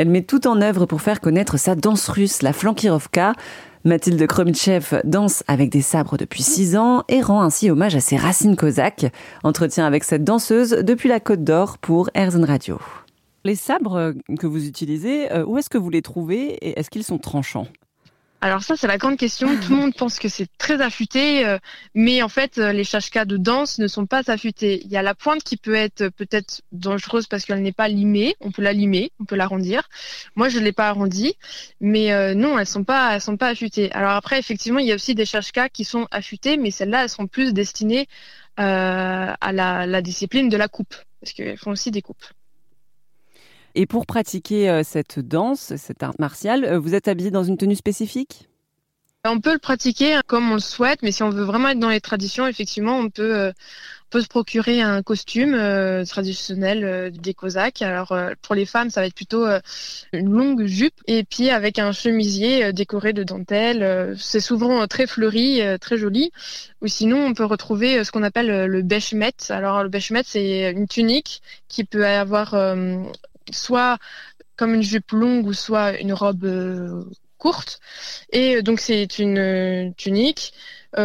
Elle met tout en œuvre pour faire connaître sa danse russe, la flankirovka. Mathilde Kromitchev danse avec des sabres depuis 6 ans et rend ainsi hommage à ses racines cosaques. Entretien avec cette danseuse depuis la Côte d'Or pour Airzen Radio. Les sabres que vous utilisez, euh, où est-ce que vous les trouvez et est-ce qu'ils sont tranchants? Alors ça, c'est la grande question. Tout le monde pense que c'est très affûté, euh, mais en fait, euh, les chachkas de danse ne sont pas affûtés. Il y a la pointe qui peut être peut-être dangereuse parce qu'elle n'est pas limée. On peut la limer, on peut l'arrondir. Moi, je l'ai pas arrondie, mais euh, non, elles sont pas, elles sont pas affûtées. Alors après, effectivement, il y a aussi des chachkas qui sont affûtés, mais celles-là, elles sont plus destinées à la discipline de la coupe, parce qu'elles font aussi des coupes. Et pour pratiquer euh, cette danse, cette art martiale, euh, vous êtes habillé dans une tenue spécifique? On peut le pratiquer comme on le souhaite, mais si on veut vraiment être dans les traditions, effectivement, on peut, euh, se procurer un costume traditionnel des Cosaques. Alors pour les femmes, ça va être plutôt une longue jupe et puis avec un chemisier décoré de dentelle. c'est souvent très fleuri, très joli. Ou sinon, on peut retrouver ce qu'on appelle le beshmet. Alors le beshmet, c'est une tunique qui peut avoir soit comme une jupe longue ou soit une robe euh, courte. Et euh, donc c'est une euh, tunique,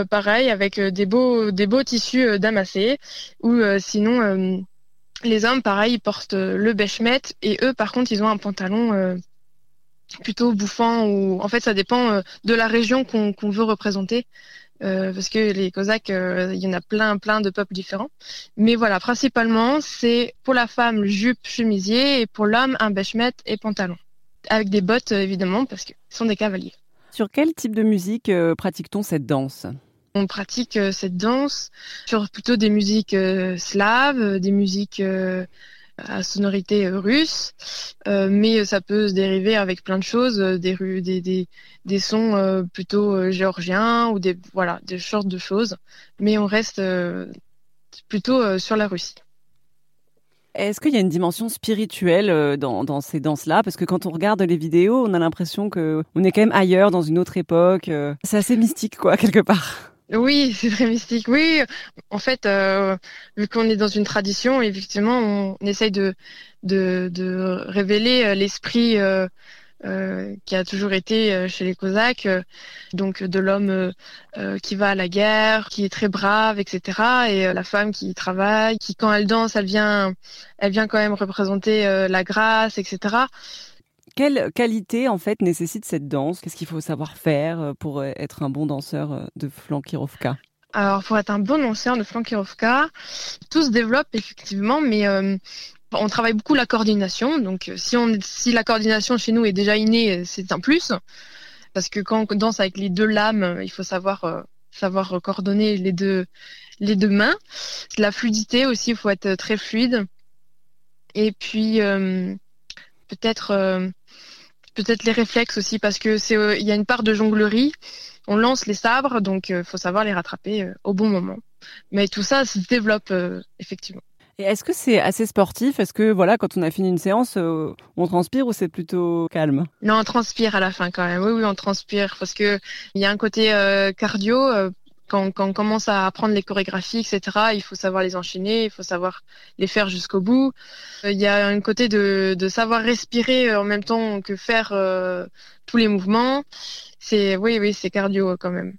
pareil, avec des beaux, tissus damassés. Ou sinon, les hommes, pareil, ils portent le beshmet et eux, par contre, ils ont un pantalon plutôt bouffant. Ou en fait, ça dépend de la région qu'on veut représenter. Euh, parce que les Cosaques, euh, il y en a plein, plein de peuples différents. Mais voilà, principalement, c'est pour la femme jupe, chemisier, et pour l'homme un beshmet et pantalon, avec des bottes euh, évidemment, parce qu'ils sont des cavaliers. Sur quel type de musique pratique-t-on cette danse? On pratique cette danse sur plutôt des musiques slaves, des musiques à sonorité euh, russe, euh, mais ça peut se dériver avec plein de choses, euh, des, des sons plutôt géorgiens ou des voilà des sortes de choses, mais on reste plutôt sur la Russie. Est-ce qu'il y a une dimension spirituelle dans, dans ces danses-là? Parce que quand on regarde les vidéos, on a l'impression que on est quand même ailleurs, dans une autre époque. C'est assez mystique, quoi, quelque part. Oui, c'est très mystique. Oui, en fait, euh, vu qu'on est dans une tradition, effectivement, on, essaye de, de, de révéler euh, l'esprit euh, euh, qui a toujours été chez les Cosaques, donc de l'homme qui va à la guerre, qui est très brave, etc. Et la femme qui travaille, qui quand elle danse, elle vient, elle vient quand même représenter la grâce, etc. Quelle qualité en fait nécessite cette danse? Qu'est-ce qu'il faut savoir faire euh, pour euh, être un bon danseur euh, de flankirovka Alors pour être un bon danseur de flankirovka, tout se développe effectivement, mais on travaille beaucoup la coordination. Donc si, on, si la coordination chez nous est déjà innée, c'est un plus. Parce que quand on danse avec les deux lames, il faut savoir, savoir coordonner les deux, les deux mains. La fluidité aussi, il faut être très fluide. Et puis peut-être peut-être les réflexes aussi parce que c'est euh, il y a une part de jonglerie. On lance les sabres, donc il euh, faut savoir les rattraper euh, au bon moment. Mais tout ça se développe effectivement. Et est-ce que c'est assez sportif? Est-ce que voilà, quand on a fini une séance, on transpire ou c'est plutôt calme? Non, on transpire à la fin quand même. Oui, oui, on transpire parce que il y a un côté cardio quand, on commence à apprendre les chorégraphies, etc., il faut savoir les enchaîner, il faut savoir les faire jusqu'au bout. Euh, il y a un côté de, savoir respirer euh, en même temps que faire euh, tous les mouvements. C'est oui, oui, c'est cardio quand même.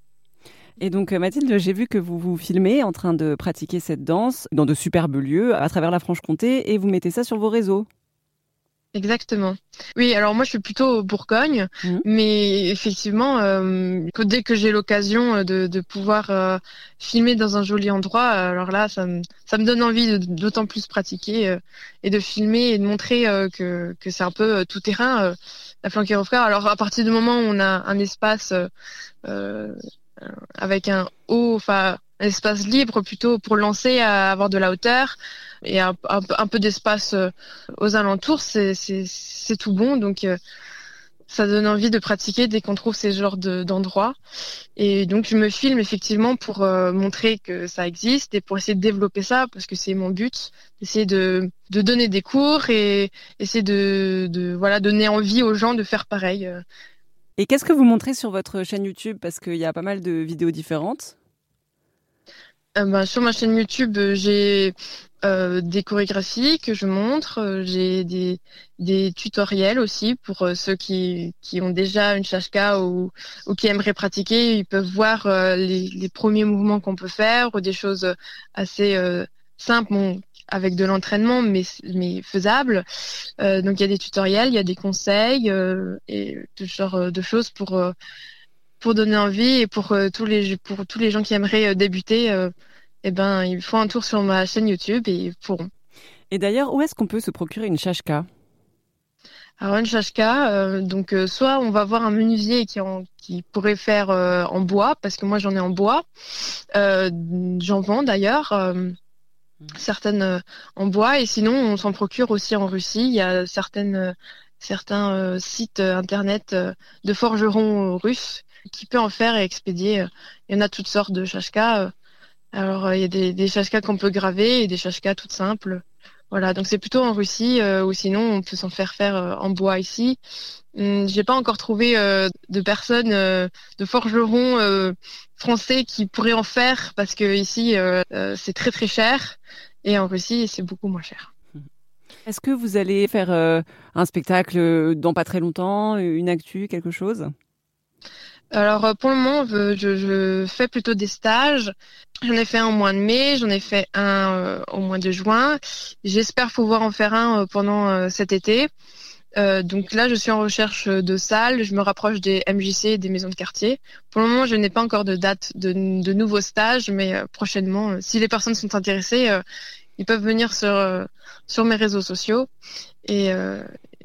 Et donc Mathilde, j'ai vu que vous vous filmez en train de pratiquer cette danse dans de superbes lieux à travers la Franche-Comté et vous mettez ça sur vos réseaux. Exactement. Oui, alors moi je suis plutôt Bourgogne, mmh. mais effectivement, euh, dès que j'ai l'occasion euh, de, pouvoir euh, filmer dans un joli endroit, alors là, ça me, ça me donne envie d'autant plus pratiquer et de filmer et de montrer que, que c'est un peu tout terrain, la flanquerovka. Alors à partir du moment où on a un espace avec un haut, enfin espace libre plutôt pour lancer, à avoir de la hauteur, et un, peu d'espace euh, aux alentours, c'est tout bon. Donc euh, ça donne envie de pratiquer dès qu'on trouve ces genres d'endroits. et donc je me filme effectivement pour euh, montrer que ça existe et pour essayer de développer ça parce que c'est mon but, essayer de, donner des cours et essayer de, de, voilà donner envie aux gens de faire pareil. Et qu'est-ce que vous montrez sur votre chaîne YouTube? Parce qu'il y a pas mal de vidéos différentes ben, Sur ma chaîne YouTube, j'ai euh, des chorégraphies que je montre, euh, j'ai des, des tutoriels aussi pour euh, ceux qui, qui ont déjà une shashka ou, ou qui aimeraient pratiquer. Ils peuvent voir les, les, premiers mouvements qu'on peut faire ou des choses assez simples avec de l'entraînement mais, mais faisables. donc il y a des tutoriels, il y a des conseils et tout genre de choses pour, pour donner envie et pour, tous les, pour tous les gens qui aimeraient débuter eh ben, ils font un tour sur ma chaîne YouTube et ils pourront. Et d'ailleurs, où est-ce qu'on peut se procurer une chashka? Alors une chashka, euh, donc euh, soit on va voir un menuisier qui, qui pourrait faire euh, en bois, parce que moi j'en ai en bois. j'en vends d'ailleurs certaines en bois, et sinon on s'en procure aussi en Russie. Il y a certaines, certains sites internet de forgerons russes qui peuvent en faire et expédier. Il y en a toutes sortes de chashka. Alors, euh, il y a des, des qu'on peut graver et des chashkas toutes simples. Voilà, donc c'est plutôt en Russie euh, ou sinon on peut s'en faire faire euh, en bois ici. Hum, j'ai pas encore trouvé de personnes, de forgerons français qui pourraient en faire parce que ici c'est très très cher et en Russie c'est beaucoup moins cher. Est-ce que vous allez faire un spectacle dans pas très longtemps, une actu, quelque chose? Alors euh, pour le moment, je, fais plutôt des stages. J'en ai fait un au mois de mai, j'en ai fait un euh, au mois de juin. J'espère pouvoir en faire un euh, pendant cet été. donc là, je suis en recherche de salles. Je me rapproche des MJC, des maisons de quartier. Pour le moment, je n'ai pas encore de date de, de nouveaux stages, mais prochainement, si les personnes sont intéressées, ils peuvent venir sur sur mes réseaux sociaux et,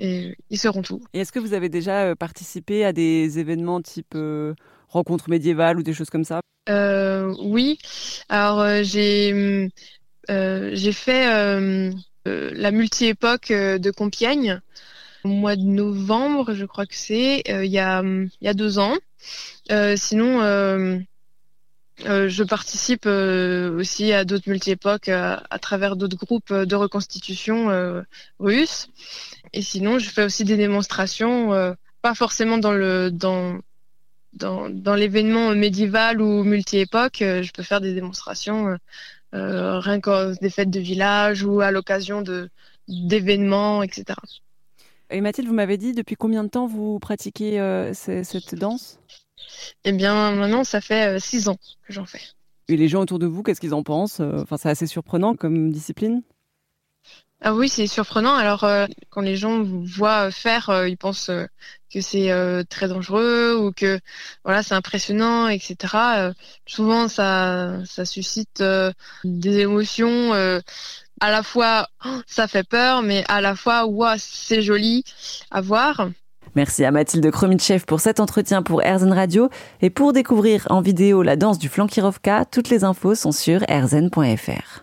et ils seront tout. Et est-ce que vous avez déjà euh, participé à des événements type euh, rencontre médiévale ou des choses comme ça? Euh, Oui. Alors j'ai j'ai fait la multi-époque de Compiègne au mois de novembre, je crois que c'est il y a il y a deux ans. sinon euh, je participe euh, aussi à d'autres multi-époques à, travers d'autres groupes de reconstitution euh, russes. Et sinon, je fais aussi des démonstrations, pas forcément dans l'événement médiéval ou multi-époque. je peux faire des démonstrations rien qu'aux des fêtes de village ou à l'occasion de d'événements, etc. Et Mathilde, vous m'avez dit depuis combien de temps vous pratiquez cette danse? Eh bien, maintenant, ça fait euh, six ans que j'en fais. Et les gens autour de vous, qu'est-ce qu'ils en pensent? Euh, Enfin, c'est assez surprenant comme discipline? Ah oui, c'est surprenant. Alors, euh, quand les gens vous voient faire, ils pensent que c'est très dangereux ou que voilà, c'est impressionnant, etc. souvent, ça, ça suscite des émotions. à la fois, ça fait peur, mais à la fois, ouais, c'est joli à voir. Merci à Mathilde Kromitchev pour cet entretien pour Erzen Radio. Et pour découvrir en vidéo la danse du Flankirovka, toutes les infos sont sur erzen.fr.